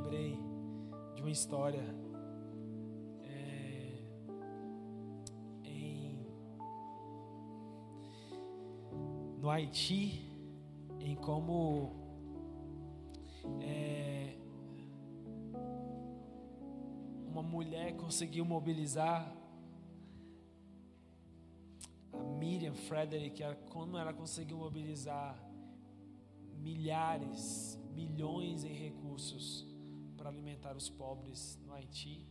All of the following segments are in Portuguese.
lembrei de uma história é, em, no Haiti, em como é, uma mulher conseguiu mobilizar a Miriam Frederick, como ela conseguiu mobilizar milhares, milhões em recursos para alimentar os pobres no Haiti.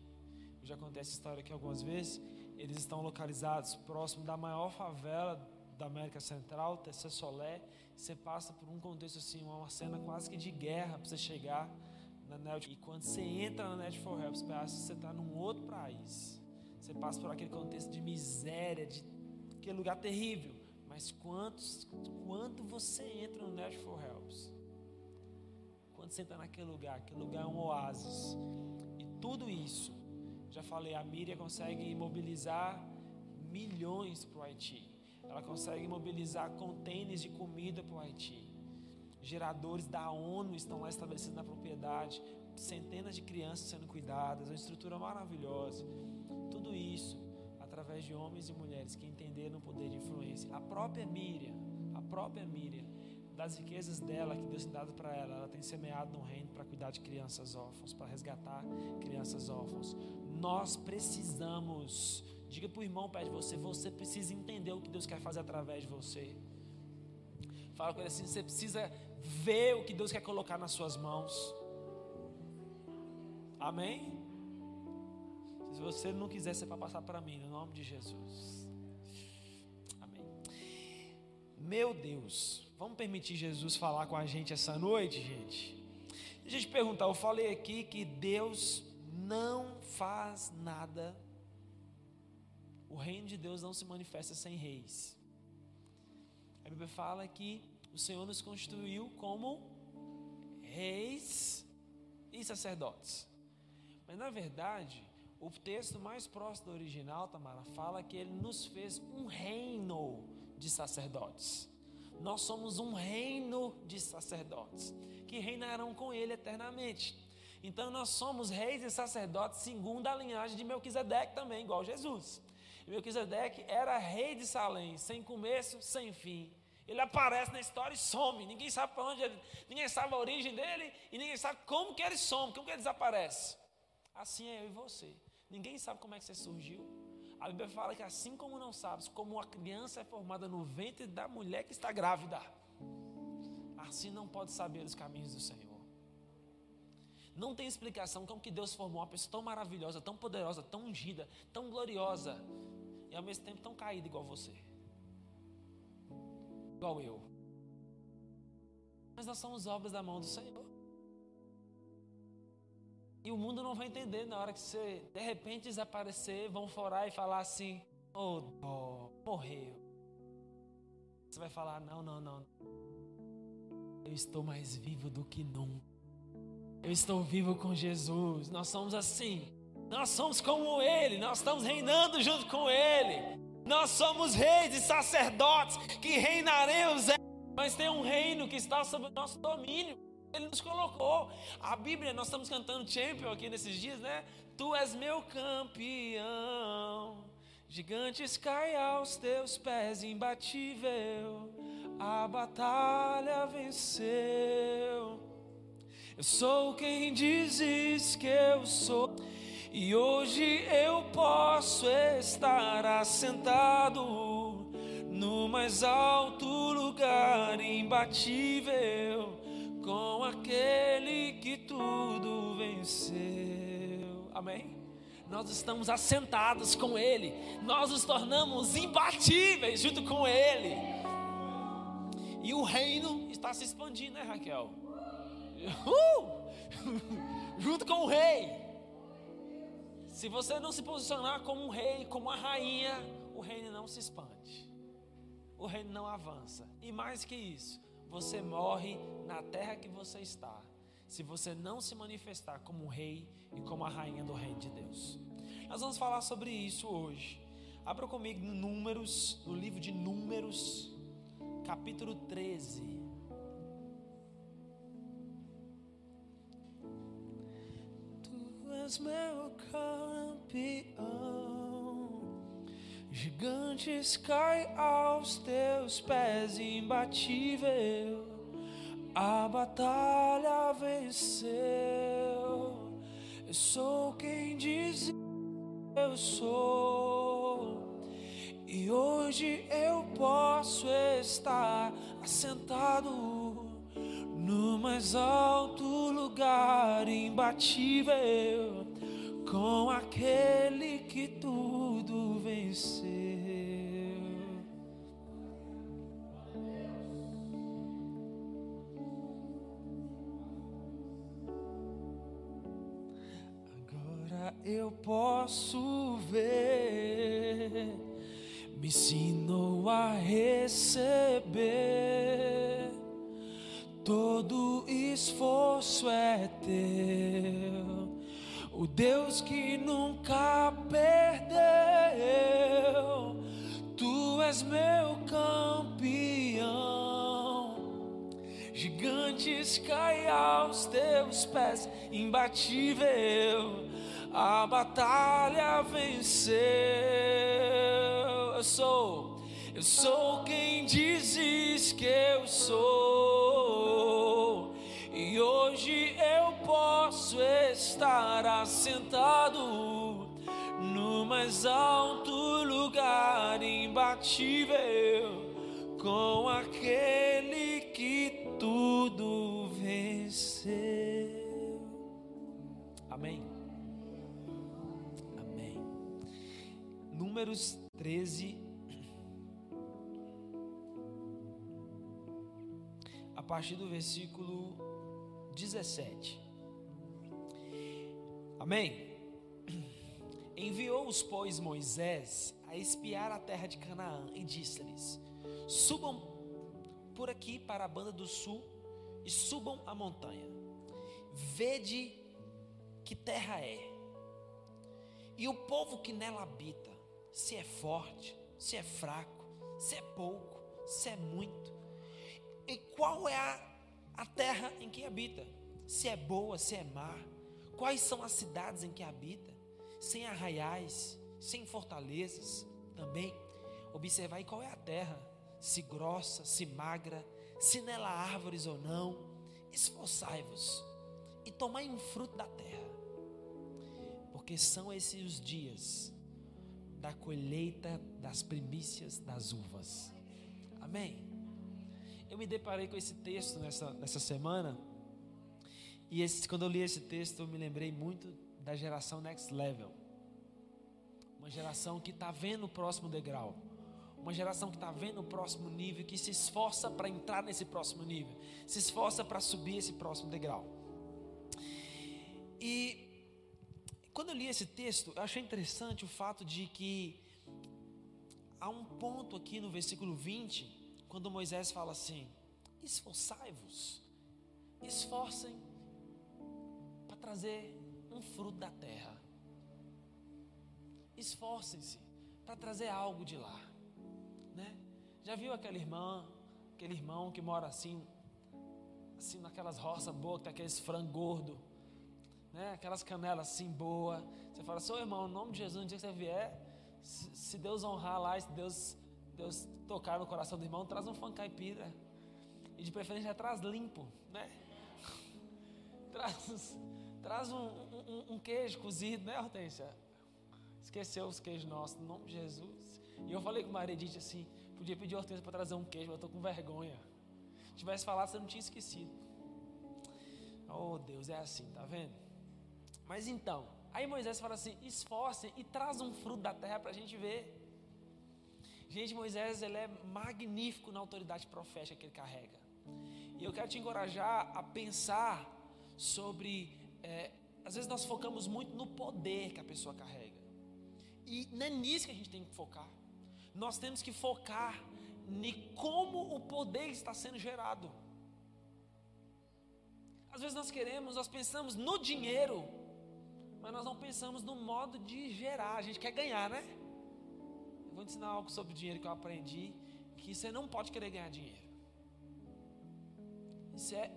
Eu já contei essa história aqui algumas vezes. Eles estão localizados próximo da maior favela da América Central, Tessé Solé. Você passa por um contexto assim, uma cena quase que de guerra para você chegar na Net. E quando você entra na Net for Help, você está num outro país. Você passa por aquele contexto de miséria, de aquele lugar terrível. Mas quantos, quando você entra no Net for Helps, quando entra naquele lugar, aquele lugar é um oásis. E tudo isso, já falei, a Miriam consegue mobilizar milhões para o Haiti. Ela consegue mobilizar contêineres de comida para o Haiti. Geradores da ONU estão lá estabelecidos na propriedade. Centenas de crianças sendo cuidadas. Uma estrutura maravilhosa. Tudo isso através de homens e mulheres que entenderam o poder de influência. A própria Miriam, a própria Miriam, das riquezas dela que Deus tem dado para ela, ela tem semeado no reino para cuidar de crianças órfãos, para resgatar crianças órfãos. Nós precisamos Diga para o irmão perto de você: você precisa entender o que Deus quer fazer através de você. Fala com ele assim: você precisa ver o que Deus quer colocar nas suas mãos. Amém? Se você não quiser, você vai passar para mim, no nome de Jesus. Meu Deus, vamos permitir Jesus falar com a gente essa noite, gente? Deixa eu te perguntar, eu falei aqui que Deus não faz nada o reino de Deus não se manifesta sem reis. A Bíblia fala que o Senhor nos constituiu como reis e sacerdotes. Mas na verdade, o texto mais próximo do original, Tamara, fala que ele nos fez um reino de sacerdotes. Nós somos um reino de sacerdotes que reinarão com ele eternamente. Então nós somos reis e sacerdotes segundo a linhagem de Melquisedeque também, igual Jesus. Melquisedeque era rei de Salém, sem começo, sem fim. Ele aparece na história e some. Ninguém sabe para onde ele, ninguém sabe a origem dele e ninguém sabe como que ele some, como que ele desaparece. Assim é eu e você. Ninguém sabe como é que você surgiu. A Bíblia fala que assim como não sabes como uma criança é formada no ventre da mulher que está grávida, assim não pode saber os caminhos do Senhor. Não tem explicação como que Deus formou uma pessoa tão maravilhosa, tão poderosa, tão ungida, tão gloriosa, e ao mesmo tempo tão caído igual você. Igual eu. Mas nós somos obras da mão do Senhor. E o mundo não vai entender na hora que você de repente desaparecer, vão forar e falar assim: "Oh, oh morreu". Você vai falar: "Não, não, não. Eu estou mais vivo do que nunca. Eu estou vivo com Jesus". Nós somos assim. Nós somos como Ele, nós estamos reinando junto com Ele. Nós somos reis e sacerdotes que reinaremos, mas tem um reino que está sob o nosso domínio. Ele nos colocou. A Bíblia, nós estamos cantando Champion aqui nesses dias, né? Tu és meu campeão. Gigantes cai aos teus pés, imbatível. A batalha venceu. Eu sou quem dizes que eu sou. E hoje eu posso estar assentado no mais alto lugar imbatível com aquele que tudo venceu. Amém? Nós estamos assentados com Ele, nós nos tornamos imbatíveis junto com Ele. E o reino está se expandindo, né, Raquel? Uh! junto com o rei. Se você não se posicionar como um rei, como uma rainha, o reino não se expande. O reino não avança. E mais que isso, você morre na terra que você está. Se você não se manifestar como rei e como a rainha do reino de Deus. Nós vamos falar sobre isso hoje. Abra comigo no Números, no livro de Números, capítulo 13. és meu campeão. Gigantes caem aos teus pés, imbatível. A batalha venceu. Eu sou quem diz eu sou. E hoje eu posso estar assentado no mais alto lugar, imbatível, com aquele que tudo venceu. Agora eu posso ver, me ensinou a receber todo esforço é teu. O Deus que nunca perdeu, tu és meu campeão. Gigantes caem aos teus pés, imbatível. A batalha venceu. Eu sou eu sou quem dizes que eu sou. E hoje eu posso estar assentado no mais alto lugar imbatível com aquele que tudo venceu. Amém. Amém. Números 13 partir do versículo 17. Amém? Enviou-os, pois, Moisés a espiar a terra de Canaã e disse-lhes: Subam por aqui para a banda do sul e subam a montanha. Vede que terra é, e o povo que nela habita, se é forte, se é fraco, se é pouco, se é muito e qual é a, a terra em que habita? Se é boa, se é má? Quais são as cidades em que habita? Sem arraiais, sem fortalezas também. Observai qual é a terra, se grossa, se magra, se nela há árvores ou não. Esforçai-vos e tomai um fruto da terra, porque são esses os dias da colheita das primícias das uvas. Amém eu me deparei com esse texto nessa, nessa semana. E esse, quando eu li esse texto, eu me lembrei muito da geração Next Level. Uma geração que está vendo o próximo degrau. Uma geração que está vendo o próximo nível, que se esforça para entrar nesse próximo nível, se esforça para subir esse próximo degrau. E quando eu li esse texto, eu achei interessante o fato de que há um ponto aqui no versículo 20 quando Moisés fala assim: esforçai-vos, esforcem para trazer um fruto da terra. Esforcem-se para trazer algo de lá, né? Já viu aquela irmã, aquele irmão que mora assim, assim naquelas roças boas, que aqueles frango gordo, né? Aquelas canelas assim boa. Você fala, seu irmão, em nome de Jesus, no dia que você vier, se Deus honrar lá, se Deus Deus tocar no coração do irmão, traz um fã caipira. E de preferência traz limpo, né? traz traz um, um, um, queijo cozido, né, Hortência? Esqueceu os queijos nossos, no nome de Jesus. E eu falei com Maria Edith assim: podia pedir a Hortência para trazer um queijo, mas eu estou com vergonha. Se tivesse falado, você não tinha esquecido. Oh, Deus, é assim, tá vendo? Mas então, aí Moisés fala assim: esforcem e traz um fruto da terra para a gente ver. Gente, Moisés ele é magnífico na autoridade profética que ele carrega. E eu quero te encorajar a pensar sobre. É, às vezes nós focamos muito no poder que a pessoa carrega. E não é nisso que a gente tem que focar. Nós temos que focar em como o poder está sendo gerado. Às vezes nós queremos, nós pensamos no dinheiro, mas nós não pensamos no modo de gerar. A gente quer ganhar, né? Vou ensinar algo sobre dinheiro que eu aprendi, que você não pode querer ganhar dinheiro. Isso é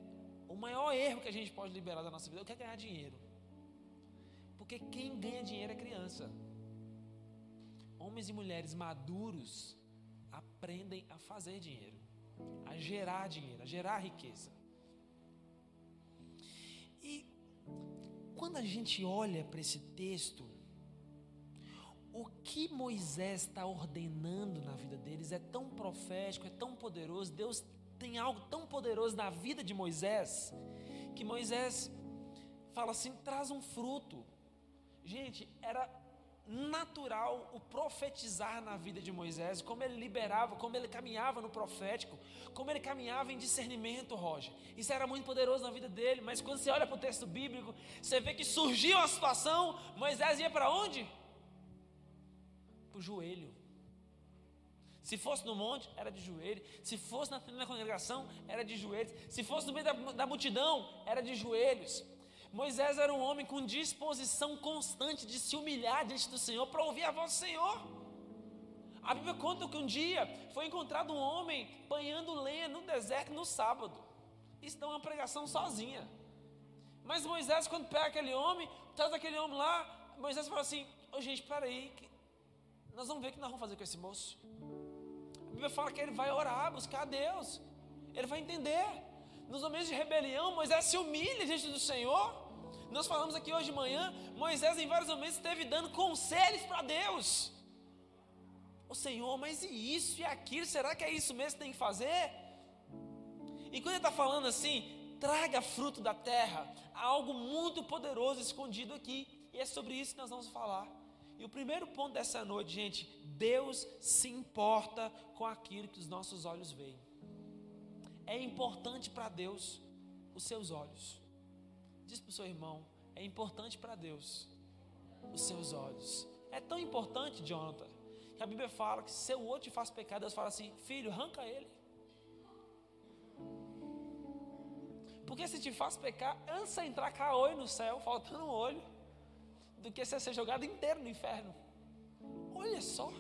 o maior erro que a gente pode liberar da nossa vida. Eu quero ganhar dinheiro. Porque quem ganha dinheiro é criança. Homens e mulheres maduros aprendem a fazer dinheiro, a gerar dinheiro, a gerar riqueza. E quando a gente olha para esse texto, o que Moisés está ordenando na vida deles é tão profético, é tão poderoso. Deus tem algo tão poderoso na vida de Moisés, que Moisés fala assim: traz um fruto. Gente, era natural o profetizar na vida de Moisés, como ele liberava, como ele caminhava no profético, como ele caminhava em discernimento, Roger. Isso era muito poderoso na vida dele, mas quando você olha para o texto bíblico, você vê que surgiu a situação, Moisés ia para onde? Para o joelho. Se fosse no monte, era de joelho. Se fosse na, congregação, era de joelhos. Se fosse no meio da, da multidão, era de joelhos. Moisés era um homem com disposição constante de se humilhar diante do Senhor para ouvir a voz do Senhor. A Bíblia conta que um dia foi encontrado um homem banhando lenha no deserto no sábado. Isso dá uma pregação sozinha. Mas Moisés, quando pega aquele homem, traz aquele homem lá, Moisés fala assim: Ô oh, gente, peraí, nós vamos ver o que nós vamos fazer com esse moço. A Bíblia fala que ele vai orar, buscar a Deus, ele vai entender. Nos momentos de rebelião, Moisés se humilha diante do Senhor. Nós falamos aqui hoje de manhã, Moisés em vários momentos esteve dando conselhos para Deus. O Senhor, mas e isso e aquilo? Será que é isso mesmo que tem que fazer? E quando ele está falando assim, traga fruto da terra, há algo muito poderoso escondido aqui. E é sobre isso que nós vamos falar. E o primeiro ponto dessa noite, gente, Deus se importa com aquilo que os nossos olhos veem. É importante para Deus os seus olhos. Diz para o seu irmão: é importante para Deus os seus olhos. É tão importante, Jonathan, que a Bíblia fala que se seu olho te faz pecar, Deus fala assim: filho, arranca ele. Porque se te faz pecar, antes de entrar com a olho no céu, faltando um olho, do que você ser jogado inteiro no inferno. Olha só,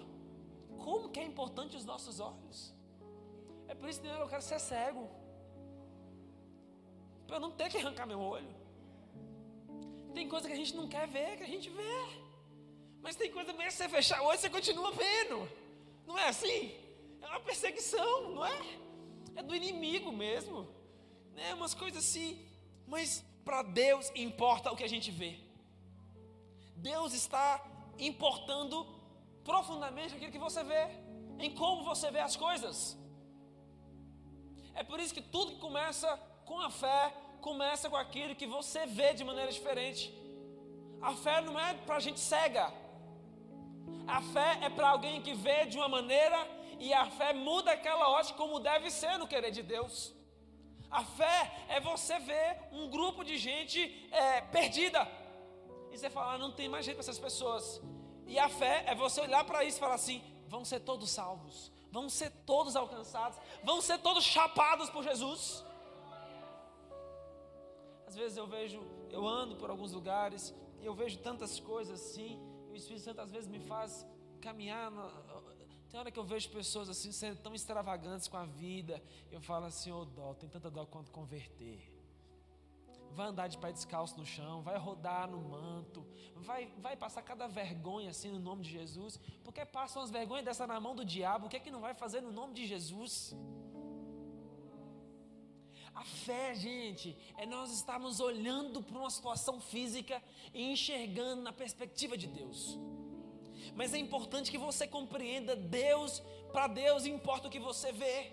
como que é importante os nossos olhos. É por isso que eu quero ser cego. Para eu não ter que arrancar meu olho. Tem coisa que a gente não quer ver, que a gente vê. Mas tem coisa mesmo que você fechar o olho, você continua vendo. Não é assim? É uma perseguição, não é? É do inimigo mesmo. Né? Umas coisas assim. Mas para Deus importa o que a gente vê. Deus está importando profundamente aquilo que você vê, em como você vê as coisas. É por isso que tudo que começa com a fé começa com aquilo que você vê de maneira diferente. A fé não é para gente cega. A fé é para alguém que vê de uma maneira e a fé muda aquela ótica como deve ser no querer de Deus. A fé é você ver um grupo de gente é, perdida e você falar, não tem mais jeito para essas pessoas. E a fé é você olhar para isso e falar assim: vão ser todos salvos, vão ser todos alcançados, vão ser todos chapados por Jesus. Às vezes eu vejo, eu ando por alguns lugares e eu vejo tantas coisas assim, e o Espírito Santo às vezes me faz caminhar. Tem hora que eu vejo pessoas assim sendo tão extravagantes com a vida, eu falo assim, ô oh, dó, tem tanta dó quanto converter. Vai andar de pé descalço no chão, vai rodar no manto, vai, vai passar cada vergonha assim no nome de Jesus, porque passam as vergonhas dessa na mão do diabo, o que é que não vai fazer no nome de Jesus? A fé, gente, é nós estarmos olhando para uma situação física e enxergando na perspectiva de Deus. Mas é importante que você compreenda Deus, para Deus importa o que você vê.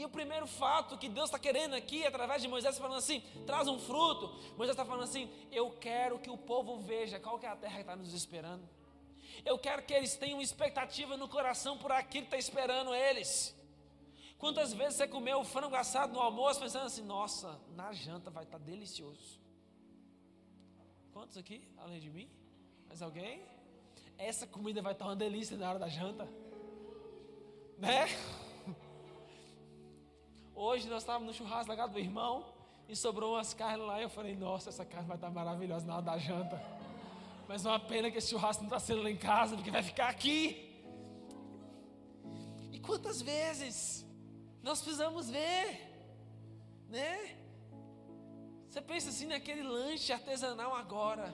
E o primeiro fato que Deus está querendo aqui, através de Moisés, falando assim: traz um fruto. Moisés está falando assim: eu quero que o povo veja qual que é a terra que está nos esperando. Eu quero que eles tenham expectativa no coração por aquilo que está esperando eles. Quantas vezes você comeu frango assado no almoço pensando assim, nossa, na janta vai estar tá delicioso. Quantos aqui, além de mim? Mais alguém? Essa comida vai estar tá uma delícia na hora da janta. Né? Hoje nós estávamos no churrasco da casa do irmão e sobrou umas carnes lá e eu falei, nossa, essa carne vai estar maravilhosa na hora da janta. Mas uma pena que esse churrasco não está sendo lá em casa, porque vai ficar aqui. E quantas vezes nós precisamos ver, né? Você pensa assim naquele lanche artesanal agora.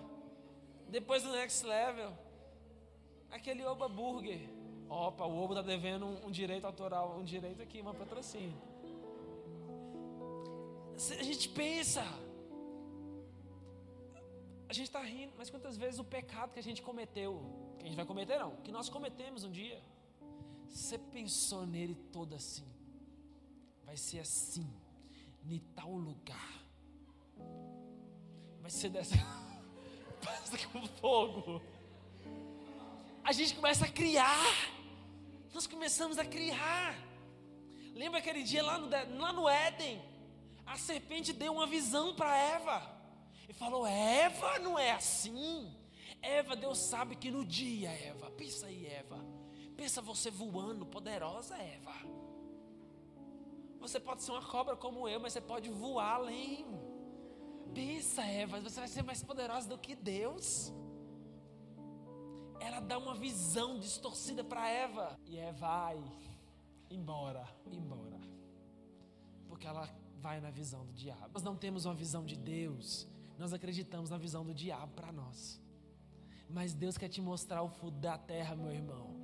Depois do next level, aquele Oba Burger. Opa, o Oba está devendo um, um, direito autoral, um direito aqui, uma patrocínio. A gente pensa, a gente está rindo, mas quantas vezes o pecado que a gente cometeu, que a gente vai cometer não, que nós cometemos um dia, você pensou nele todo assim, vai ser assim, em tal lugar, vai ser dessa, passa com fogo. A gente começa a criar, nós começamos a criar. Lembra aquele dia lá no, lá no Éden? A serpente deu uma visão para Eva e falou: Eva, não é assim. Eva, Deus sabe que no dia, Eva, pensa aí, Eva. Pensa você voando, poderosa, Eva. Você pode ser uma cobra como eu, mas você pode voar além. Pensa, Eva, você vai ser mais poderosa do que Deus. Ela dá uma visão distorcida para Eva. E Eva vai embora, embora. Porque ela vai na visão do diabo. Nós não temos uma visão de Deus nós acreditamos na visão do diabo para nós. Mas Deus quer te mostrar o fundo da terra, meu irmão.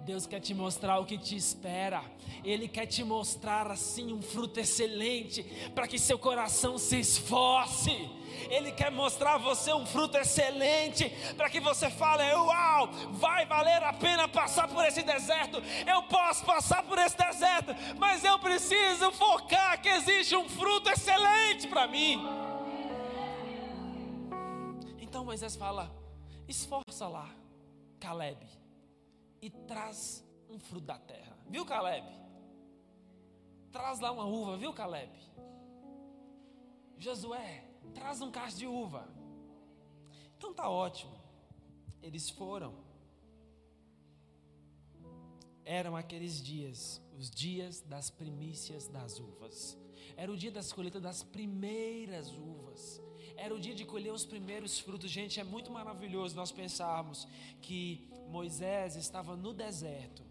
Deus quer te mostrar o que te espera. Ele quer te mostrar assim um fruto excelente para que seu coração se esforce. Ele quer mostrar a você um fruto excelente para que você fale: Uau, vai valer a pena passar por esse deserto. Eu posso passar por esse deserto, mas eu preciso focar que existe um fruto excelente para mim. Então Moisés fala: esforça lá, Caleb, e traz um fruto da terra. Viu, Caleb? Traz lá uma uva, viu, Caleb? Josué, traz um cacho de uva. Então tá ótimo. Eles foram. Eram aqueles dias, os dias das primícias das uvas. Era o dia das colheitas das primeiras uvas. Era o dia de colher os primeiros frutos. Gente, é muito maravilhoso nós pensarmos que Moisés estava no deserto,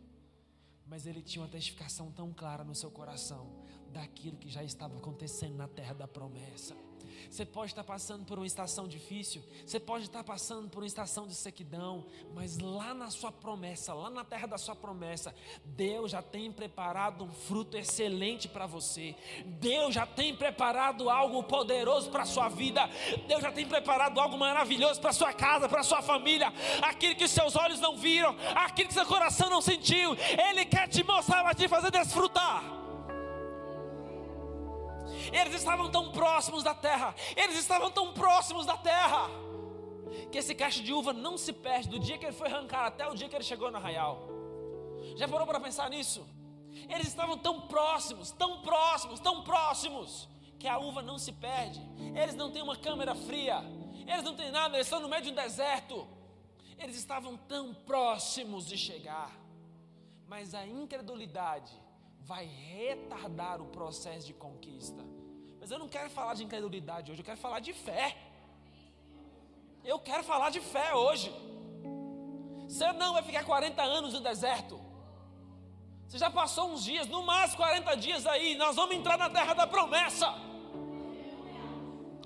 mas ele tinha uma testificação tão clara no seu coração daquilo que já estava acontecendo na terra da promessa. Você pode estar passando por uma estação difícil, você pode estar passando por uma estação de sequidão, mas lá na sua promessa, lá na terra da sua promessa, Deus já tem preparado um fruto excelente para você. Deus já tem preparado algo poderoso para a sua vida. Deus já tem preparado algo maravilhoso para a sua casa, para a sua família. Aquilo que seus olhos não viram, aquilo que seu coração não sentiu, Ele quer te mostrar, vai te fazer desfrutar. Eles estavam tão próximos da terra, eles estavam tão próximos da terra, que esse cacho de uva não se perde do dia que ele foi arrancar até o dia que ele chegou no arraial. Já parou para pensar nisso? Eles estavam tão próximos, tão próximos, tão próximos, que a uva não se perde. Eles não têm uma câmera fria, eles não têm nada, eles estão no meio de um deserto. Eles estavam tão próximos de chegar, mas a incredulidade vai retardar o processo de conquista. Mas eu não quero falar de incredulidade hoje, eu quero falar de fé. Eu quero falar de fé hoje. Você não vai ficar 40 anos no deserto. Você já passou uns dias, no máximo 40 dias aí, nós vamos entrar na terra da promessa.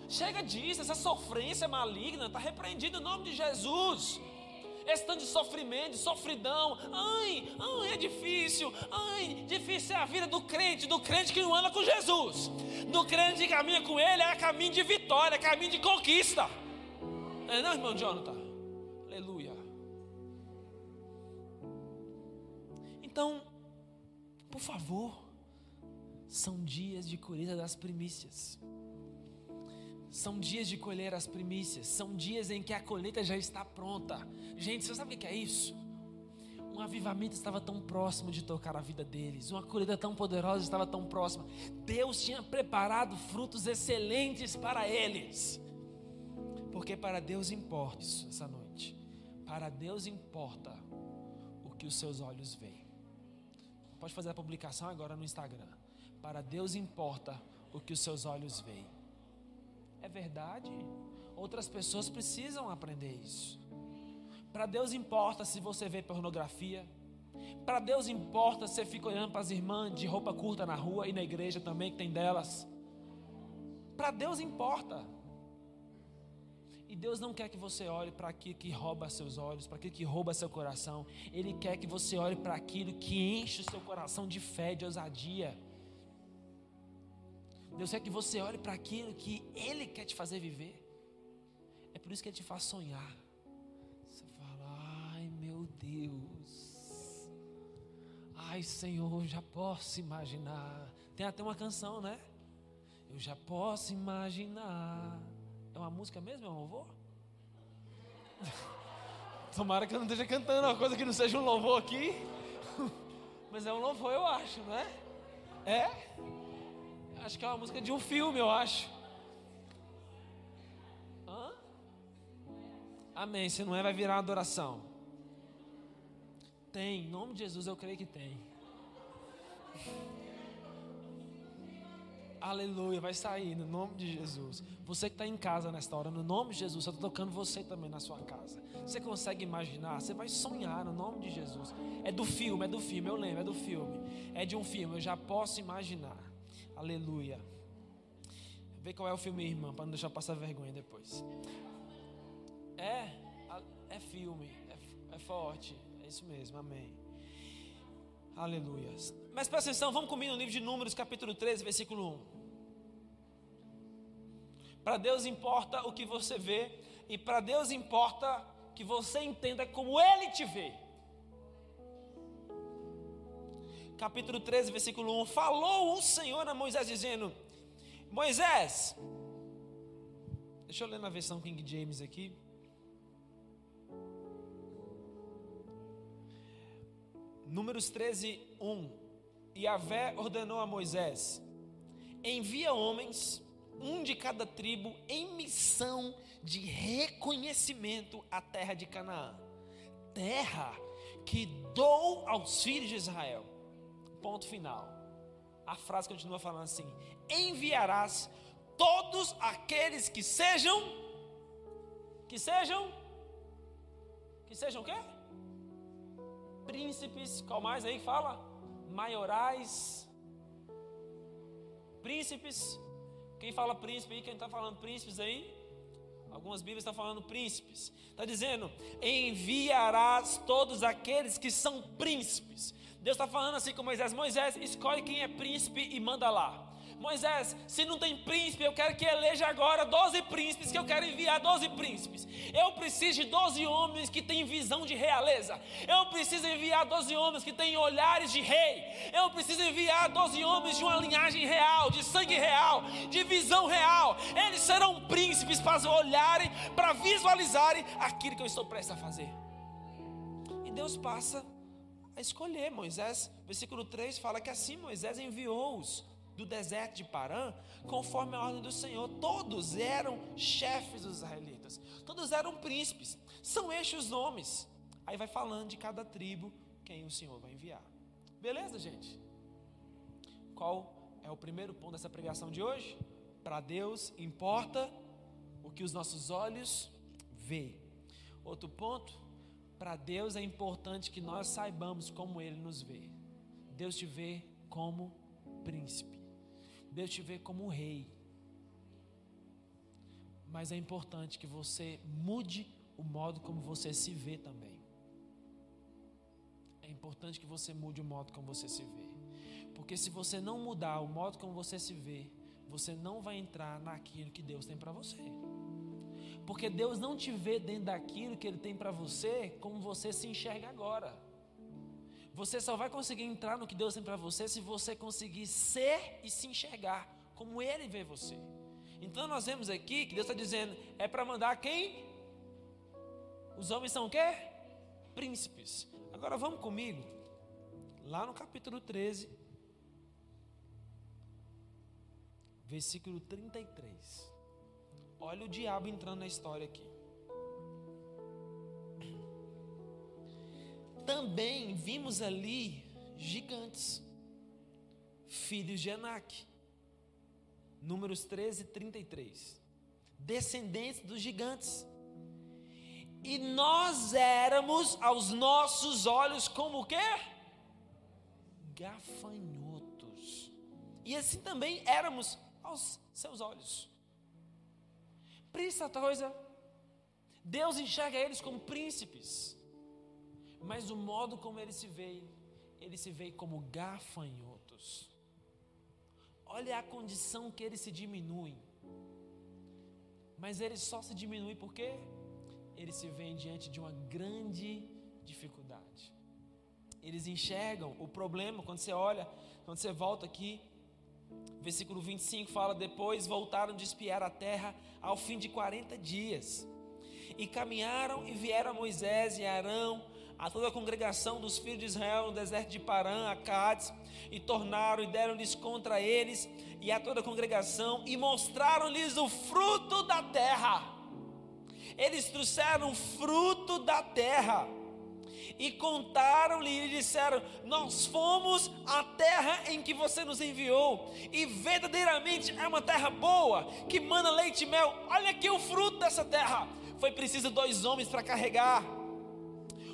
Chega disso, essa sofrência maligna está repreendida em nome de Jesus esse tanto de sofrimento, de sofridão. Ai, ai, é difícil. Ai, difícil é a vida do crente, do crente que não anda com Jesus. Do crente que caminha com Ele é caminho de vitória, é caminho de conquista. É não, irmão Jonathan? Aleluia. Então, por favor, são dias de colheita das primícias. São dias de colher as primícias, são dias em que a colheita já está pronta. Gente, você sabe o que é isso? Um avivamento estava tão próximo de tocar a vida deles, uma colheita tão poderosa estava tão próxima. Deus tinha preparado frutos excelentes para eles, porque para Deus importa isso essa noite. Para Deus importa o que os seus olhos veem. Pode fazer a publicação agora no Instagram. Para Deus importa o que os seus olhos veem. É verdade. Outras pessoas precisam aprender isso. Para Deus importa se você vê pornografia. Para Deus importa se você fica olhando para as irmãs de roupa curta na rua e na igreja também que tem delas. Para Deus importa. E Deus não quer que você olhe para aquilo que rouba seus olhos, para aquilo que rouba seu coração. Ele quer que você olhe para aquilo que enche o seu coração de fé, de ousadia. Deus quer que você olhe para aquilo que Ele quer te fazer viver. É por isso que Ele te faz sonhar. Você fala, ai meu Deus. Ai Senhor, já posso imaginar. Tem até uma canção, né? Eu já posso imaginar. É uma música mesmo? É um louvor? Tomara que eu não esteja cantando uma coisa que não seja um louvor aqui. Mas é um louvor, eu acho, não é? É? Acho que é uma música de um filme, eu acho. Hã? Amém. Se não é, vai virar uma adoração. Tem, em nome de Jesus, eu creio que tem. Aleluia, vai sair no nome de Jesus. Você que está em casa nesta hora, no nome de Jesus, eu estou tocando você também na sua casa. Você consegue imaginar? Você vai sonhar no nome de Jesus. É do filme, é do filme, eu lembro, é do filme. É de um filme, eu já posso imaginar. Aleluia. Vê qual é o filme, irmã, para não deixar passar vergonha depois. É, é filme, é, é forte, é isso mesmo, amém. Aleluia. Mas presta atenção, vamos comigo no livro de Números, capítulo 13, versículo 1. Para Deus importa o que você vê, e para Deus importa que você entenda como Ele te vê. Capítulo 13, versículo 1: Falou o Senhor a Moisés, dizendo: Moisés, deixa eu ler na versão King James aqui. Números 13, 1. E Avé ordenou a Moisés: envia homens, um de cada tribo, em missão de reconhecimento à terra de Canaã, terra que dou aos filhos de Israel. Ponto final. A frase continua falando assim: enviarás todos aqueles que sejam, que sejam, que sejam o quê? príncipes, qual mais aí fala? Maiorais, príncipes. Quem fala príncipe aí? Quem está falando príncipes aí? Algumas Bíblias estão falando príncipes. Está dizendo: enviarás todos aqueles que são príncipes. Deus está falando assim com Moisés: Moisés, escolhe quem é príncipe e manda lá. Moisés, se não tem príncipe, eu quero que eleja agora 12 príncipes, que eu quero enviar 12 príncipes. Eu preciso de 12 homens que têm visão de realeza. Eu preciso enviar 12 homens que têm olhares de rei. Eu preciso enviar 12 homens de uma linhagem real, de sangue real, de visão real. Eles serão príncipes para olharem, para visualizarem aquilo que eu estou prestes a fazer. E Deus passa a escolher Moisés. Versículo 3 fala que assim Moisés enviou-os do deserto de Parã, conforme a ordem do Senhor. Todos eram chefes dos israelitas, todos eram príncipes. São estes os nomes. Aí vai falando de cada tribo quem o Senhor vai enviar. Beleza, gente? Qual é o primeiro ponto dessa pregação de hoje? Para Deus importa o que os nossos olhos vê. Outro ponto, para Deus é importante que nós saibamos como Ele nos vê. Deus te vê como príncipe. Deus te vê como rei. Mas é importante que você mude o modo como você se vê também. É importante que você mude o modo como você se vê. Porque se você não mudar o modo como você se vê, você não vai entrar naquilo que Deus tem para você. Porque Deus não te vê dentro daquilo que Ele tem para você como você se enxerga agora. Você só vai conseguir entrar no que Deus tem para você se você conseguir ser e se enxergar como Ele vê você. Então nós vemos aqui que Deus está dizendo: é para mandar quem? Os homens são o quê? Príncipes. Agora vamos comigo, lá no capítulo 13, versículo 33. Olha o diabo entrando na história aqui. também vimos ali gigantes, filhos de Anak. Números 13, 33. Descendentes dos gigantes. E nós éramos aos nossos olhos como o quê? Gafanhotos. E assim também éramos aos seus olhos. Isso coisa, Deus enxerga eles como príncipes, mas o modo como eles se veem, eles se veem como gafanhotos. Olha a condição que eles se diminuem. Mas eles só se diminuem porque eles se veem diante de uma grande dificuldade. Eles enxergam o problema quando você olha, quando você volta aqui, versículo 25 fala: Depois voltaram de espiar a terra ao fim de 40 dias. E caminharam e vieram a Moisés e Arão, a toda a congregação dos filhos de Israel no deserto de Parã, a Cádiz, e tornaram e deram-lhes contra eles e a toda a congregação, e mostraram-lhes o fruto da terra. Eles trouxeram fruto da terra e contaram-lhe e disseram: Nós fomos à terra em que você nos enviou, e verdadeiramente é uma terra boa, que manda leite e mel. Olha aqui o fruto dessa terra. Foi preciso dois homens para carregar.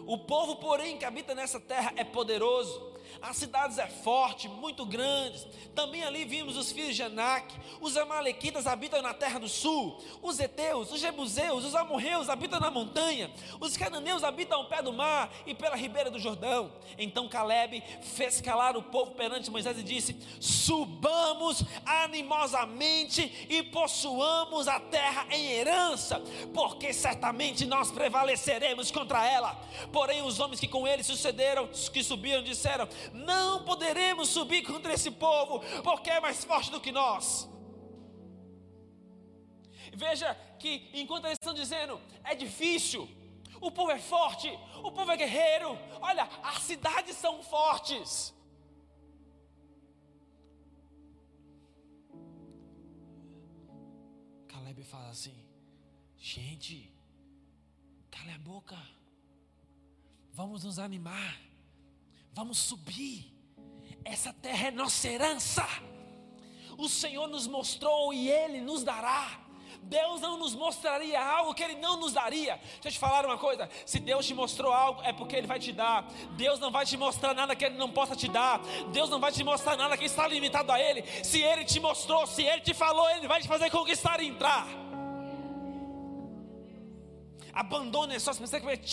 O povo, porém, que habita nessa terra é poderoso as cidades é forte, muito grandes. Também ali vimos os filhos de Anak. Os amalequitas habitam na terra do sul. Os heteus, os jebuseus, os amorreus habitam na montanha. Os cananeus habitam ao pé do mar e pela ribeira do Jordão. Então Caleb fez calar o povo perante Moisés e disse: Subamos animosamente e possuamos a terra em herança, porque certamente nós prevaleceremos contra ela. Porém os homens que com ele sucederam, que subiram, disseram: não poderemos subir contra esse povo, porque é mais forte do que nós. Veja que enquanto eles estão dizendo, é difícil, o povo é forte, o povo é guerreiro, olha, as cidades são fortes. Caleb fala assim: gente, cala a boca, vamos nos animar. Vamos subir. Essa terra é nossa herança. O Senhor nos mostrou e Ele nos dará. Deus não nos mostraria algo que Ele não nos daria. Deixa eu te falar uma coisa: se Deus te mostrou algo, é porque Ele vai te dar. Deus não vai te mostrar nada que Ele não possa te dar. Deus não vai te mostrar nada que está limitado a Ele. Se Ele te mostrou, se Ele te falou, Ele vai te fazer conquistar e entrar. Abandone as suas,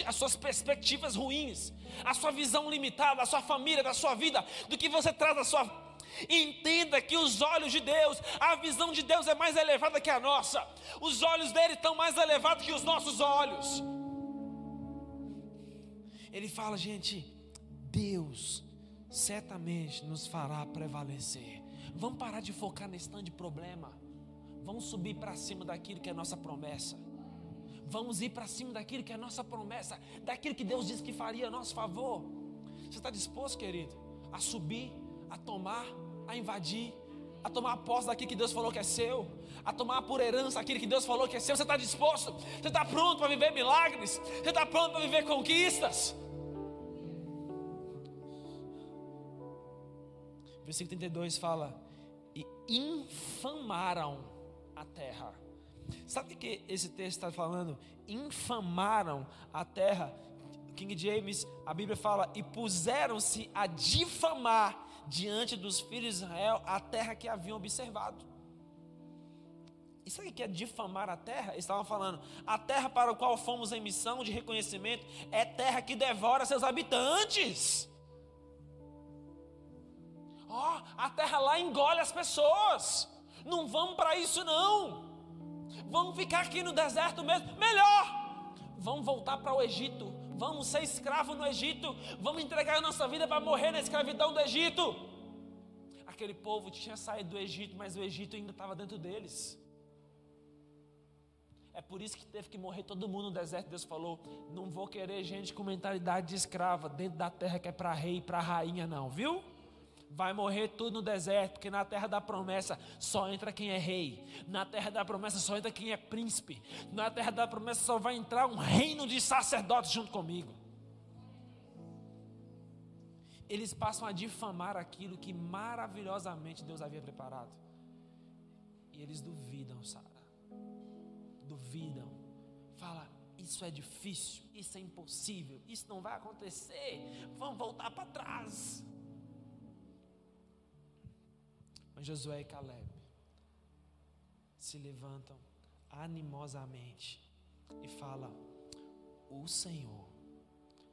as suas perspectivas ruins, a sua visão limitada, a sua família, da sua vida, do que você traz da sua. Entenda que os olhos de Deus, a visão de Deus é mais elevada que a nossa. Os olhos dele estão mais elevados que os nossos olhos. Ele fala, gente, Deus certamente nos fará prevalecer. Vamos parar de focar nesse tanto de problema. Vamos subir para cima daquilo que é nossa promessa. Vamos ir para cima daquilo que é a nossa promessa, daquilo que Deus disse que faria a nosso favor. Você está disposto, querido, a subir, a tomar, a invadir, a tomar posse daquilo que Deus falou que é seu, a tomar por herança aquilo que Deus falou que é seu? Você está disposto? Você está pronto para viver milagres? Você está pronto para viver conquistas? Versículo 32 fala: E infamaram a terra Sabe o que esse texto está falando? Infamaram a terra. King James, a Bíblia fala, e puseram-se a difamar diante dos filhos de Israel a terra que haviam observado. E sabe o que é difamar a terra? Eles estavam falando, a terra para a qual fomos em missão de reconhecimento é terra que devora seus habitantes. Ó, oh, a terra lá engole as pessoas. Não vamos para isso não. Vamos ficar aqui no deserto mesmo? Melhor! Vamos voltar para o Egito. Vamos ser escravo no Egito. Vamos entregar a nossa vida para morrer na escravidão do Egito. Aquele povo tinha saído do Egito, mas o Egito ainda estava dentro deles. É por isso que teve que morrer todo mundo no deserto. Deus falou: Não vou querer gente com mentalidade de escrava dentro da terra que é para rei e para rainha, não, viu? Vai morrer tudo no deserto, porque na terra da promessa só entra quem é rei, na terra da promessa só entra quem é príncipe, na terra da promessa só vai entrar um reino de sacerdotes junto comigo. Eles passam a difamar aquilo que maravilhosamente Deus havia preparado. E eles duvidam, Sara. Duvidam. Fala, isso é difícil, isso é impossível, isso não vai acontecer. Vamos voltar para trás. Mas Josué e Caleb se levantam animosamente e fala: O Senhor.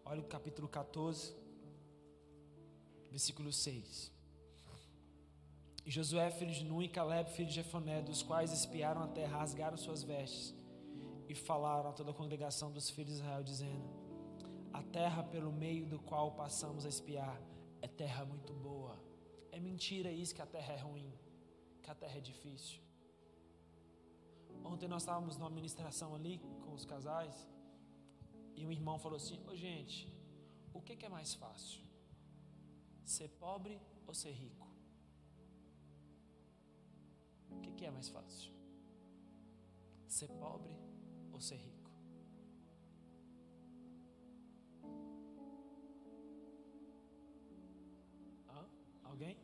Olha o capítulo 14, versículo 6. E Josué, filho de Nun, e Caleb, filho de Jefoné, dos quais espiaram a terra, rasgaram suas vestes e falaram a toda a congregação dos filhos de Israel, dizendo: A terra pelo meio do qual passamos a espiar é terra muito boa. É mentira isso que a terra é ruim, que a terra é difícil. Ontem nós estávamos numa ministração ali com os casais e um irmão falou assim: Ô gente, o que, é mais fácil? Ser pobre ou ser rico? O que é mais fácil? Ser pobre ou ser rico? Alguém?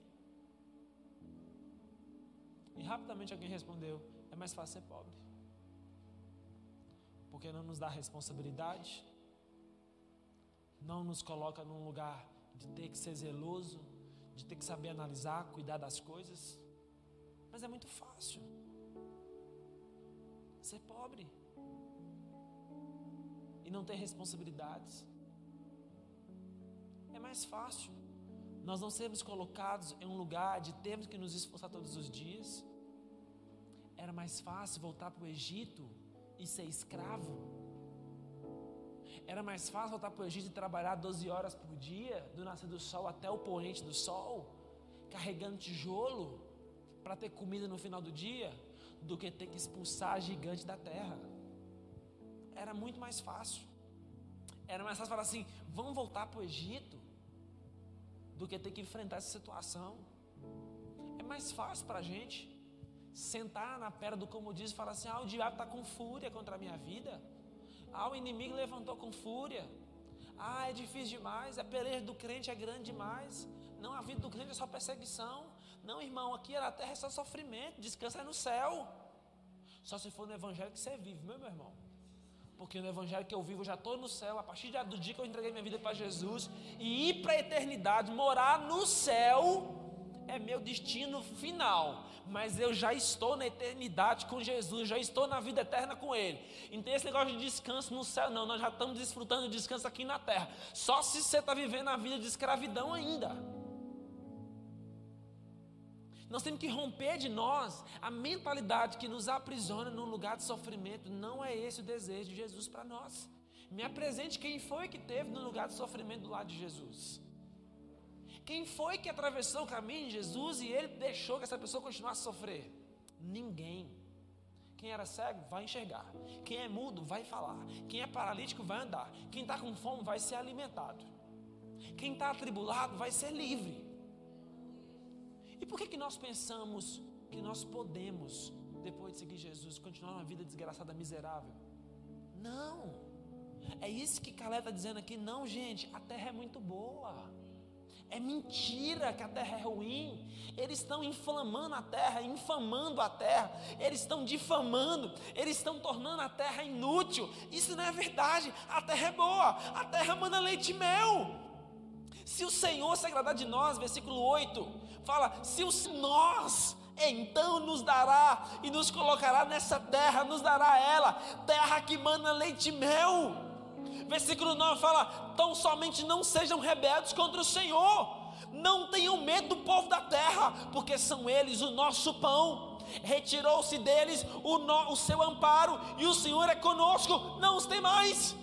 E rapidamente alguém respondeu: é mais fácil ser pobre porque não nos dá responsabilidade, não nos coloca num lugar de ter que ser zeloso, de ter que saber analisar, cuidar das coisas. Mas é muito fácil ser pobre e não ter responsabilidades. É mais fácil nós não sermos colocados em um lugar de termos que nos esforçar todos os dias. Era mais fácil voltar para o Egito e ser escravo. Era mais fácil voltar para o Egito e trabalhar 12 horas por dia, do nascer do sol até o poente do sol, carregando tijolo para ter comida no final do dia, do que ter que expulsar gigante da terra. Era muito mais fácil. Era mais fácil falar assim: vamos voltar para o Egito, do que ter que enfrentar essa situação. É mais fácil para a gente sentar na pedra do comodismo e falar assim: ah, o diabo está com fúria contra a minha vida. Ah, o inimigo levantou com fúria. Ah, é difícil demais. A peleja do crente é grande demais. Não, a vida do crente é só perseguição. Não, irmão, aqui na terra é só sofrimento. Descansa no céu. Só se for no evangelho que você vive, meu irmão. Porque no evangelho que eu vivo, eu já estou no céu. A partir do dia que eu entreguei minha vida para Jesus e ir para a eternidade, morar no céu, é meu destino final mas eu já estou na eternidade com Jesus, já estou na vida eterna com Ele. Então, esse negócio de descanso no céu, não, nós já estamos desfrutando de descanso aqui na terra. Só se você está vivendo a vida de escravidão ainda. Nós temos que romper de nós a mentalidade que nos aprisiona num lugar de sofrimento. Não é esse o desejo de Jesus para nós. Me apresente quem foi que teve no lugar de sofrimento do lado de Jesus. Quem foi que atravessou o caminho de Jesus e ele deixou que essa pessoa continuasse a sofrer? Ninguém. Quem era cego vai enxergar. Quem é mudo vai falar. Quem é paralítico vai andar. Quem está com fome vai ser alimentado. Quem está atribulado vai ser livre. E por que, que nós pensamos que nós podemos, depois de seguir Jesus, continuar uma vida desgraçada, miserável? Não. É isso que Calé está dizendo aqui. Não, gente, a terra é muito boa. É mentira que a terra é ruim. Eles estão inflamando a terra, infamando a terra. Eles estão difamando. Eles estão tornando a terra inútil. Isso não é verdade. A terra é boa. A terra manda leite e mel. Se o Senhor se agradar de nós, versículo 8, fala: se o nós então nos dará e nos colocará nessa terra, nos dará ela, terra que manda leite e mel. Versículo 9 fala: Tão somente não sejam rebeldes contra o Senhor, não tenham medo do povo da terra, porque são eles o nosso pão. Retirou-se deles o, no, o seu amparo, e o Senhor é conosco, não os tem mais.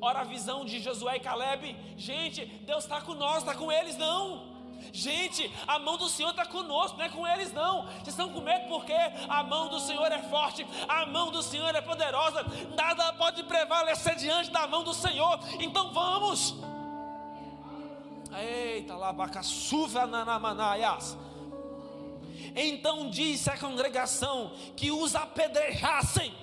Ora, a visão de Josué e Caleb, gente, Deus está com nós, está com eles, não. Gente, a mão do Senhor está conosco, não é com eles não. Vocês estão com medo porque a mão do Senhor é forte, a mão do Senhor é poderosa, nada pode prevalecer diante da mão do Senhor. Então vamos. Eita, labacaçuva nanamanaias. Então disse a congregação que os apedrejassem.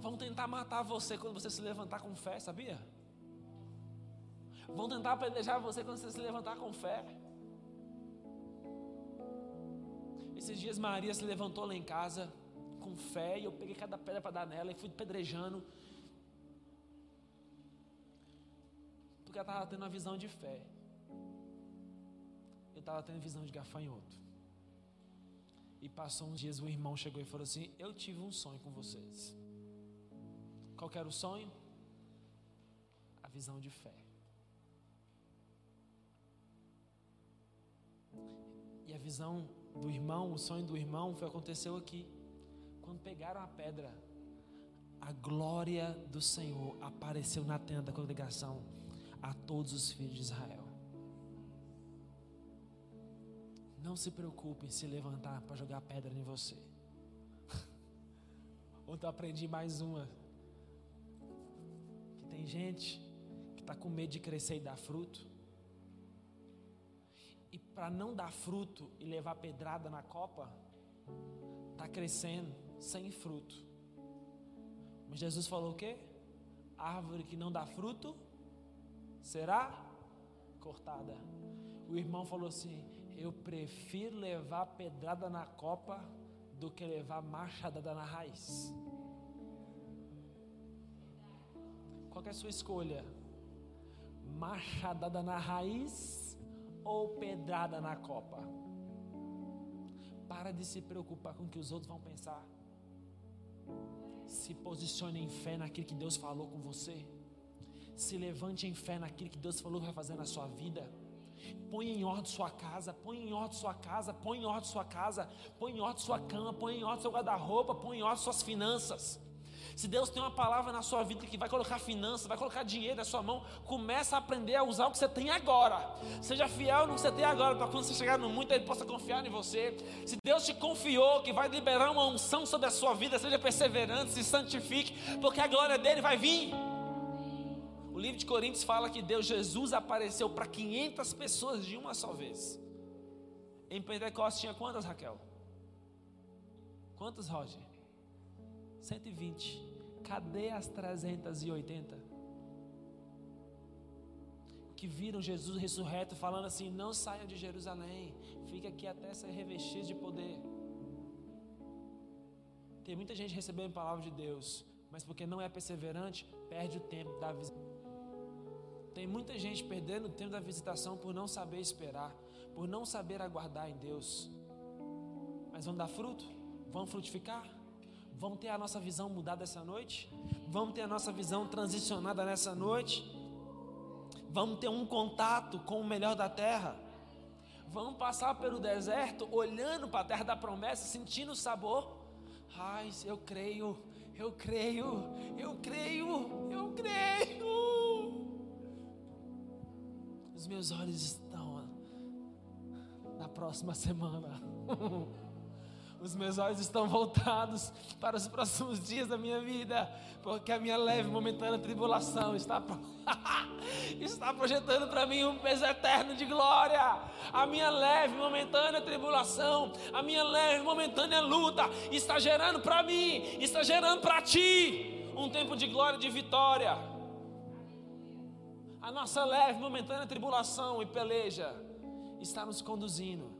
Vão tentar matar você quando você se levantar com fé, sabia? Vão tentar apedrejar você quando você se levantar com fé. Esses dias Maria se levantou lá em casa com fé e eu peguei cada pedra para dar nela e fui pedrejando. Porque ela estava tendo uma visão de fé. Eu estava tendo visão de gafanhoto. E passou uns dias, o irmão chegou e falou assim: Eu tive um sonho com vocês. Qual era o sonho? A visão de fé. E a visão do irmão, o sonho do irmão, foi aconteceu aqui. Quando pegaram a pedra, a glória do Senhor apareceu na tenda da congregação a todos os filhos de Israel. Não se preocupe em se levantar para jogar pedra em você. Ontem eu aprendi mais uma. Que tem gente que está com medo de crescer e dar fruto. Para não dar fruto e levar pedrada na copa, está crescendo sem fruto. Mas Jesus falou o quê? Árvore que não dá fruto será cortada. O irmão falou assim: Eu prefiro levar pedrada na copa do que levar machadada na raiz. Qual é a sua escolha? Machadada na raiz ou pedrada na copa? Para de se preocupar com o que os outros vão pensar. Se posicione em fé naquilo que Deus falou com você. Se levante em fé naquilo que Deus falou que vai fazer na sua vida. Põe em ordem sua casa, põe em ordem sua casa, põe em ordem sua casa, põe em ordem sua cama, põe em ordem seu guarda-roupa, põe em ordem suas finanças. Se Deus tem uma palavra na sua vida que vai colocar finanças, vai colocar dinheiro na sua mão, começa a aprender a usar o que você tem agora. Seja fiel no que você tem agora, para quando você chegar no muito, Ele possa confiar em você. Se Deus te confiou que vai liberar uma unção sobre a sua vida, seja perseverante, se santifique, porque a glória dele vai vir. O livro de Coríntios fala que Deus, Jesus, apareceu para 500 pessoas de uma só vez. Em Pentecostes tinha quantas, Raquel? Quantas, Roger? 120. Cadê as 380? Que viram Jesus ressurreto falando assim: Não saiam de Jerusalém, fique aqui até ser revestido de poder. Tem muita gente recebendo a palavra de Deus, mas porque não é perseverante, perde o tempo da visitação. Tem muita gente perdendo o tempo da visitação por não saber esperar, por não saber aguardar em Deus. Mas vão dar fruto? Vão frutificar? Vamos ter a nossa visão mudada essa noite? Vamos ter a nossa visão transicionada nessa noite? Vamos ter um contato com o melhor da terra? Vamos passar pelo deserto olhando para a terra da promessa, sentindo o sabor? Ai, eu creio, eu creio, eu creio, eu creio. Os meus olhos estão na próxima semana. Os meus olhos estão voltados para os próximos dias da minha vida, porque a minha leve momentânea tribulação está, está projetando para mim um peso eterno de glória. A minha leve momentânea tribulação, a minha leve momentânea luta está gerando para mim, está gerando para ti um tempo de glória e de vitória. A nossa leve momentânea tribulação e peleja está nos conduzindo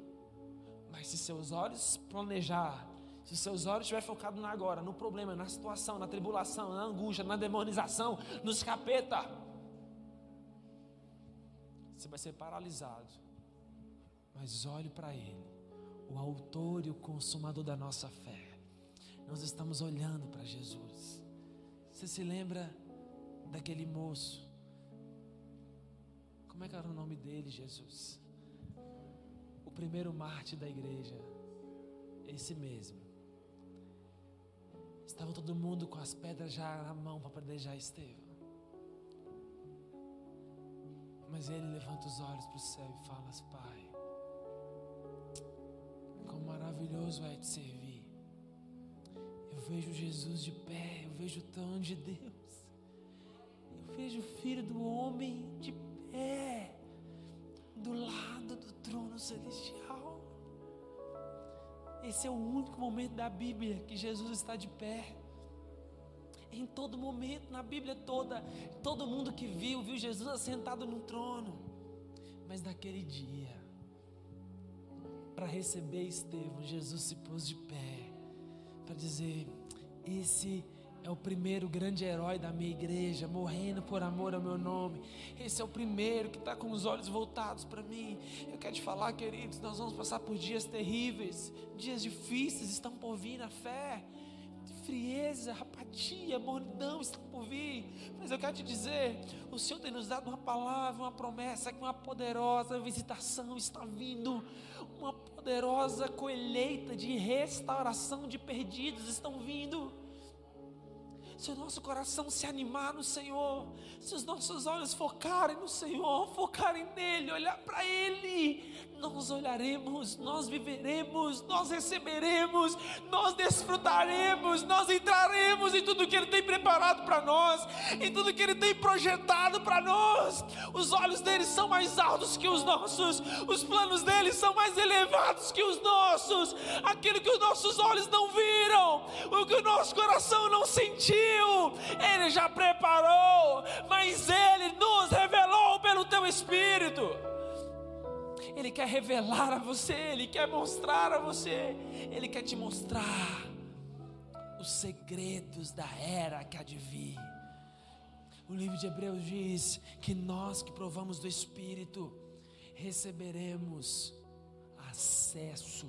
mas se seus olhos planejar, se seus olhos estiver focados no agora, no problema, na situação, na tribulação, na angústia, na demonização, nos capeta, você vai ser paralisado. Mas olhe para Ele, o autor e o consumador da nossa fé. Nós estamos olhando para Jesus. Você se lembra daquele moço? Como é que era o nome dele, Jesus? Primeiro Marte da igreja, esse mesmo. Estava todo mundo com as pedras já na mão para apedrejar Estevão. Mas ele levanta os olhos para o céu e fala: Pai, quão maravilhoso é te servir. Eu vejo Jesus de pé, eu vejo o trono de Deus, eu vejo o Filho do Homem de pé celestial. Esse é o único momento da Bíblia que Jesus está de pé. Em todo momento, na Bíblia toda, todo mundo que viu, viu Jesus assentado no trono. Mas naquele dia, para receber Estevão, Jesus se pôs de pé, para dizer: Esse é o primeiro grande herói da minha igreja, morrendo por amor ao meu nome. Esse é o primeiro que está com os olhos voltados para mim. Eu quero te falar, queridos, nós vamos passar por dias terríveis, dias difíceis estão por vir na fé frieza, apatia, mornidão estão por vir. Mas eu quero te dizer: o Senhor tem nos dado uma palavra, uma promessa, que uma poderosa visitação está vindo, uma poderosa colheita de restauração de perdidos estão vindo se o nosso coração se animar no Senhor, se os nossos olhos focarem no Senhor, focarem nele, olhar para Ele, nós olharemos, nós viveremos, nós receberemos, nós desfrutaremos, nós entraremos em tudo que Ele tem preparado para nós, em tudo que Ele tem projetado para nós. Os olhos dele são mais altos que os nossos, os planos dele são mais elevados que os nossos, aquilo que os nossos olhos não viram, o que o nosso coração não sentiu ele já preparou, mas Ele nos revelou pelo Teu Espírito. Ele quer revelar a você, Ele quer mostrar a você, Ele quer te mostrar os segredos da era que há de vir. O livro de Hebreus diz que nós que provamos do Espírito receberemos acesso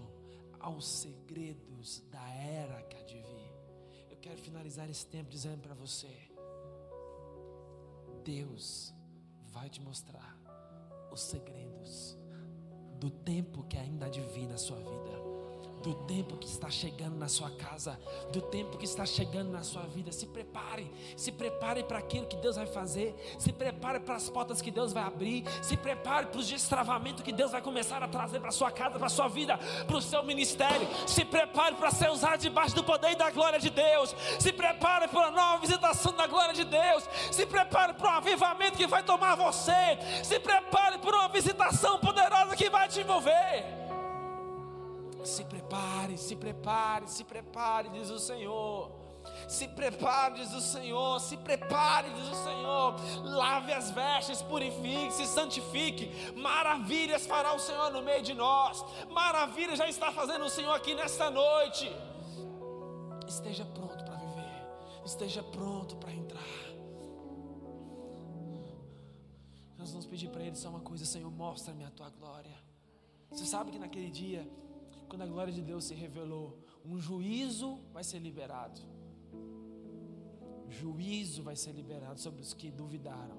aos segredos da era que há de vir quero finalizar esse tempo dizendo para você: Deus vai te mostrar os segredos do tempo que ainda há de vir na sua vida do tempo que está chegando na sua casa, do tempo que está chegando na sua vida. Se prepare, se prepare para aquilo que Deus vai fazer, se prepare para as portas que Deus vai abrir, se prepare para os destravamentos que Deus vai começar a trazer para a sua casa, para a sua vida, para o seu ministério. Se prepare para ser usado debaixo do poder e da glória de Deus. Se prepare para uma nova visitação da glória de Deus. Se prepare para um avivamento que vai tomar você. Se prepare para uma visitação poderosa que vai te envolver. Se prepare, se prepare, se prepare, diz o Senhor. Se prepare, diz o Senhor. Se prepare, diz o Senhor. Lave as vestes, purifique, se santifique. Maravilhas fará o Senhor no meio de nós. Maravilhas já está fazendo o Senhor aqui nesta noite. Esteja pronto para viver. Esteja pronto para entrar. Nós vamos pedir para Ele só uma coisa: Senhor, mostra-me a tua glória. Você sabe que naquele dia quando a glória de Deus se revelou, um juízo vai ser liberado. Juízo vai ser liberado sobre os que duvidaram.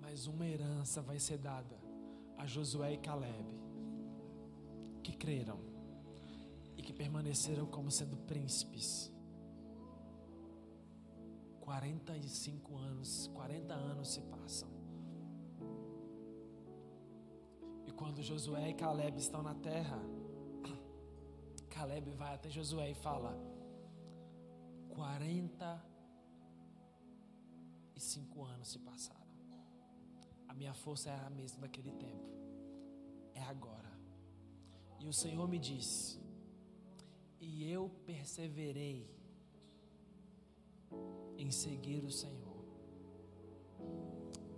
Mas uma herança vai ser dada a Josué e Caleb, que creram e que permaneceram como sendo príncipes. 45 anos, 40 anos se passam. E quando Josué e Caleb estão na terra, Caleb vai até Josué e fala: 45 anos se passaram. A minha força era a mesma daquele tempo. É agora. E o Senhor me disse: E eu perseverei em seguir o Senhor.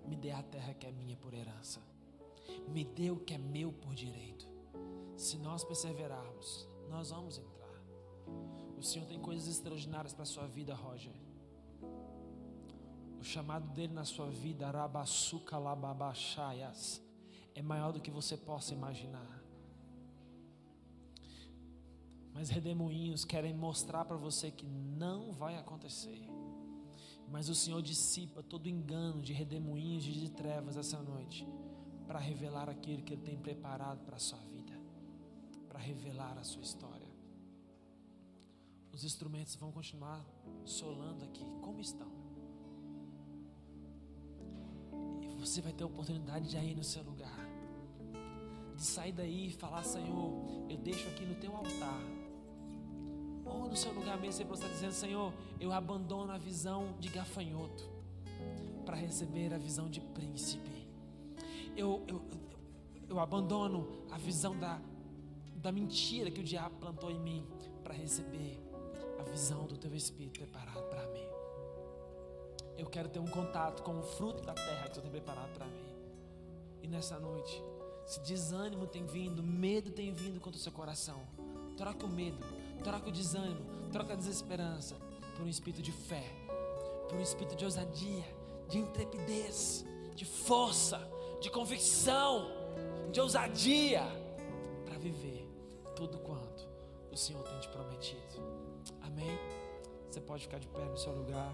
Me dê a terra que é minha por herança. Me dê o que é meu por direito. Se nós perseverarmos, nós vamos entrar. O Senhor tem coisas extraordinárias para a sua vida, Roger. O chamado dele na sua vida, Arabassuca Lababachaias, é maior do que você possa imaginar. Mas redemoinhos querem mostrar para você que não vai acontecer. Mas o Senhor dissipa todo engano de redemoinhos e de trevas essa noite para revelar aquilo que Ele tem preparado para a sua vida para revelar a sua história. Os instrumentos vão continuar solando aqui, como estão. E você vai ter a oportunidade de ir no seu lugar, de sair daí e falar: Senhor, eu deixo aqui no teu altar. Ou no seu lugar mesmo, você está dizendo: Senhor, eu abandono a visão de gafanhoto para receber a visão de príncipe. Eu, eu, eu abandono a visão da da mentira que o diabo plantou em mim para receber a visão do teu espírito preparado para mim. Eu quero ter um contato com o fruto da terra que tu tem preparado para mim. E nessa noite, se desânimo tem vindo, medo tem vindo contra o seu coração, troca o medo, troca o desânimo, troca a desesperança por um espírito de fé, por um espírito de ousadia, de intrepidez, de força, de convicção, de ousadia para viver tudo quanto o Senhor tem te prometido. Amém? Você pode ficar de pé no seu lugar.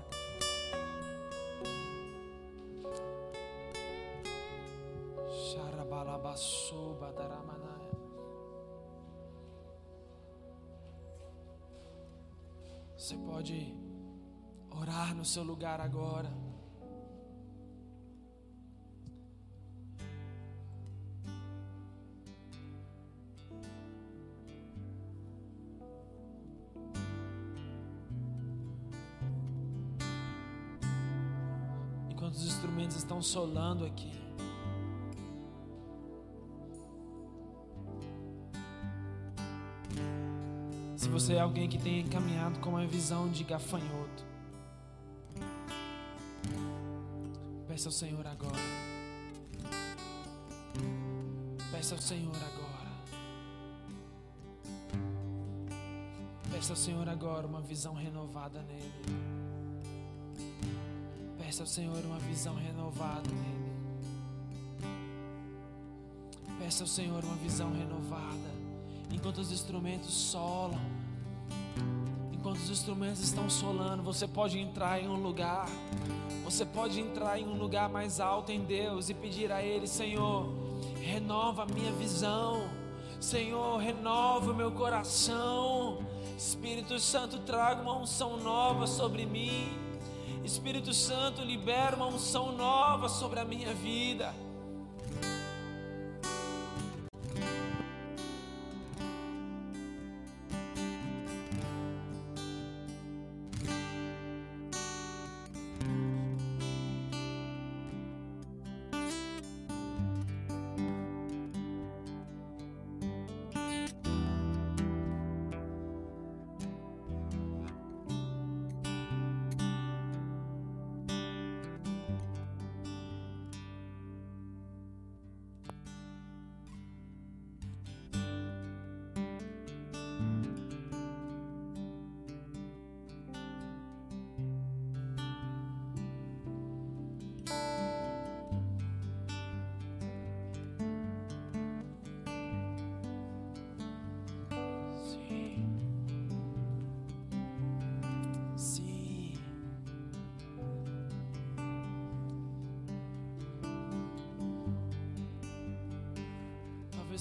Você pode orar no seu lugar agora. Estão solando aqui. Se você é alguém que tem caminhado com uma visão de gafanhoto, peça ao Senhor agora. Peça ao Senhor agora. Peça ao Senhor agora uma visão renovada nele. Peça ao Senhor uma visão renovada nele. Peça ao Senhor uma visão renovada. Enquanto os instrumentos solam, enquanto os instrumentos estão solando, você pode entrar em um lugar, você pode entrar em um lugar mais alto em Deus e pedir a Ele, Senhor, renova a minha visão, Senhor, renova o meu coração, Espírito Santo, traga uma unção nova sobre mim, Espírito Santo, libera uma unção nova sobre a minha vida.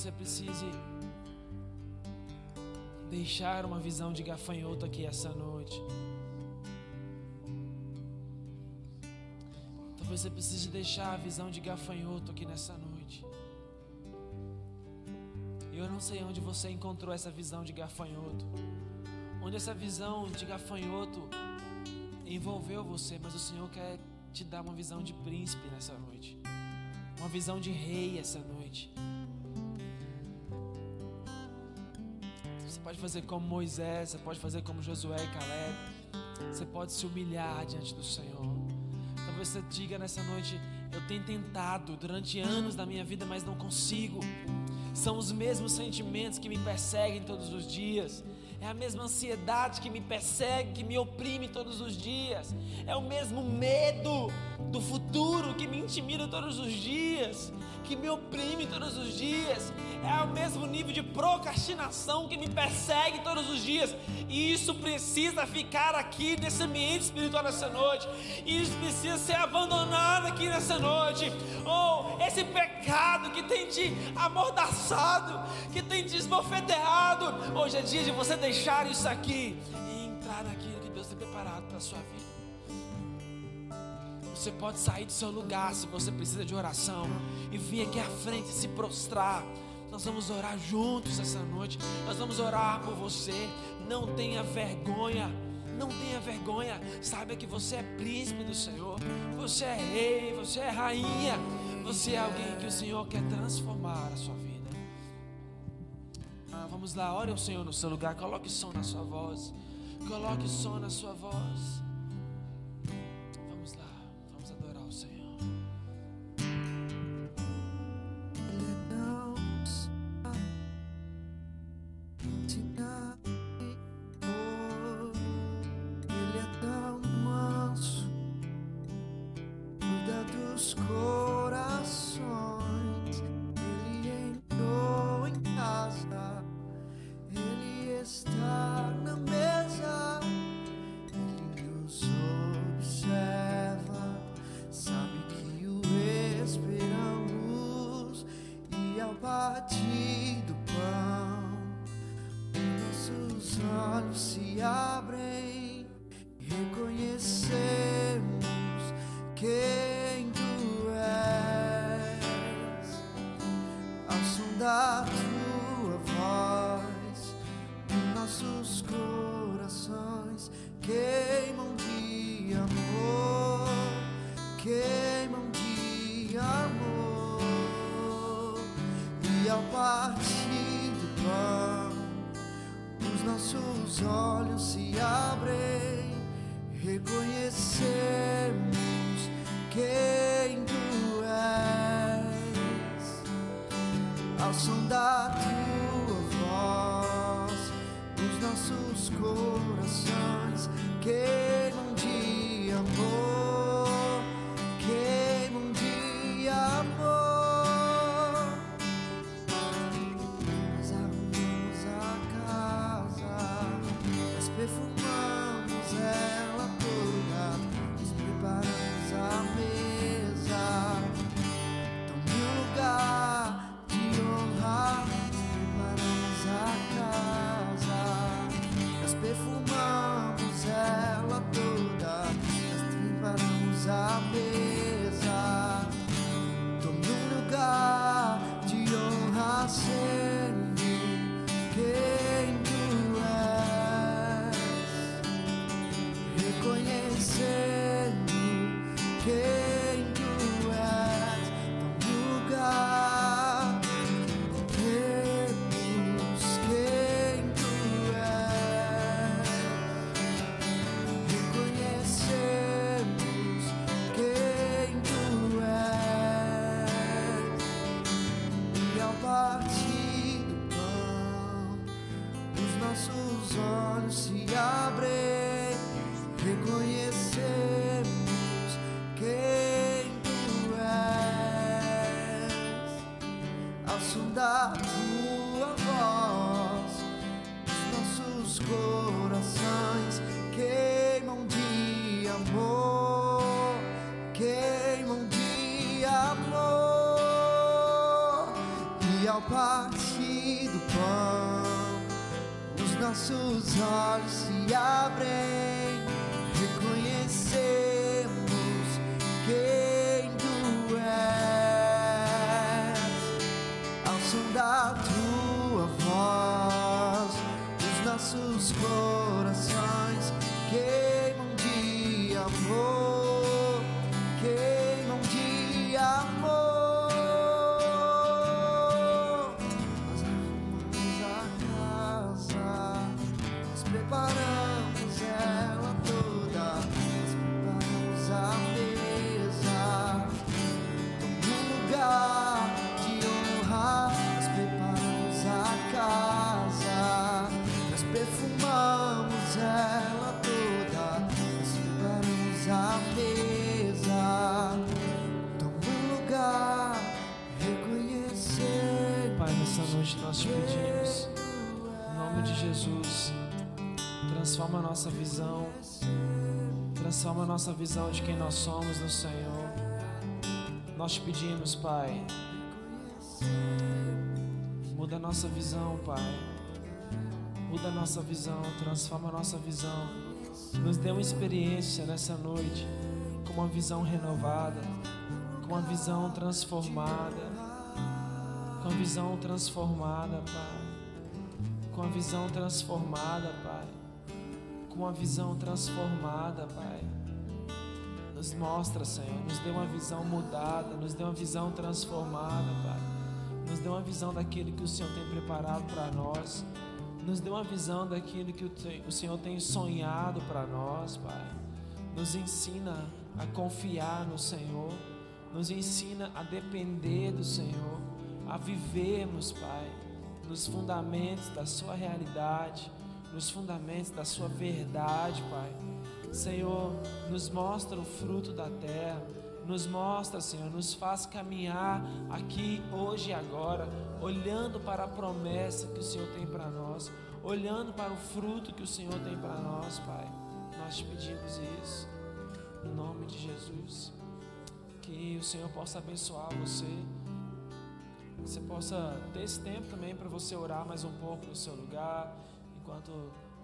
Você precise deixar uma visão de gafanhoto aqui essa noite. Talvez você precise deixar a visão de gafanhoto aqui nessa noite. Eu não sei onde você encontrou essa visão de gafanhoto. Onde essa visão de gafanhoto envolveu você, mas o Senhor quer te dar uma visão de príncipe nessa noite. Uma visão de rei essa noite. Fazer como Moisés, você pode fazer como Josué e Caleb. Você pode se humilhar diante do Senhor. Talvez você diga nessa noite: Eu tenho tentado durante anos da minha vida, mas não consigo. São os mesmos sentimentos que me perseguem todos os dias. É a mesma ansiedade que me persegue, que me oprime todos os dias. É o mesmo medo do futuro que me intimida todos os dias, que me oprime todos os dias. É o mesmo nível de procrastinação que me persegue todos os dias. E isso precisa ficar aqui nesse ambiente espiritual nessa noite. E isso precisa ser abandonado aqui nessa noite. Ou oh, esse pecado que tem te amordaçado, que tem te esbofeteado. Hoje é dia de você deixar isso aqui e entrar naquilo que Deus tem preparado para a sua vida. Você pode sair do seu lugar se você precisa de oração e vir aqui à frente se prostrar. Nós vamos orar juntos essa noite. Nós vamos orar por você. Não tenha vergonha. Não tenha vergonha. Saiba que você é príncipe do Senhor. Você é rei. Você é rainha. Você é alguém que o Senhor quer transformar a sua vida. Ah, vamos lá, ore ao Senhor no seu lugar. Coloque som na sua voz. Coloque som na sua voz. Transforma a nossa visão de quem nós somos no Senhor. Nós te pedimos, Pai, muda a nossa visão, Pai, muda a nossa visão, transforma a nossa visão, nos dê uma experiência nessa noite com uma visão renovada, com uma visão transformada com a visão transformada, Pai. Com a visão transformada, Pai. Com a visão transformada, Pai. Nos mostra, Senhor, nos dê uma visão mudada, nos dê uma visão transformada, Pai. Nos dê uma visão daquilo que o Senhor tem preparado para nós. Nos dê uma visão daquilo que o Senhor tem sonhado para nós, Pai. Nos ensina a confiar no Senhor. Nos ensina a depender do Senhor. A vivermos, Pai, nos fundamentos da Sua realidade, nos fundamentos da Sua verdade, Pai. Senhor, nos mostra o fruto da terra, nos mostra, Senhor, nos faz caminhar aqui, hoje e agora, olhando para a promessa que o Senhor tem para nós, olhando para o fruto que o Senhor tem para nós, Pai. Nós te pedimos isso, em nome de Jesus. Que o Senhor possa abençoar você. Que você possa ter esse tempo também para você orar mais um pouco no seu lugar, enquanto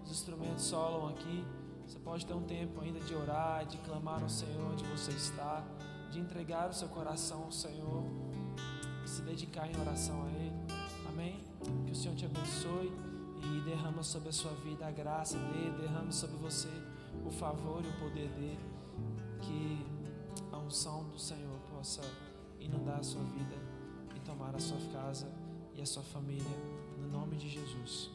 Os instrumentos solam aqui. Você pode ter um tempo ainda de orar, de clamar ao Senhor onde você está, de entregar o seu coração ao Senhor, se dedicar em oração a Ele. Amém? Que o Senhor te abençoe e derrama sobre a sua vida a graça dele, derrama sobre você o favor e o poder dele. Que a unção do Senhor possa inundar a sua vida e tomar a sua casa e a sua família, no nome de Jesus.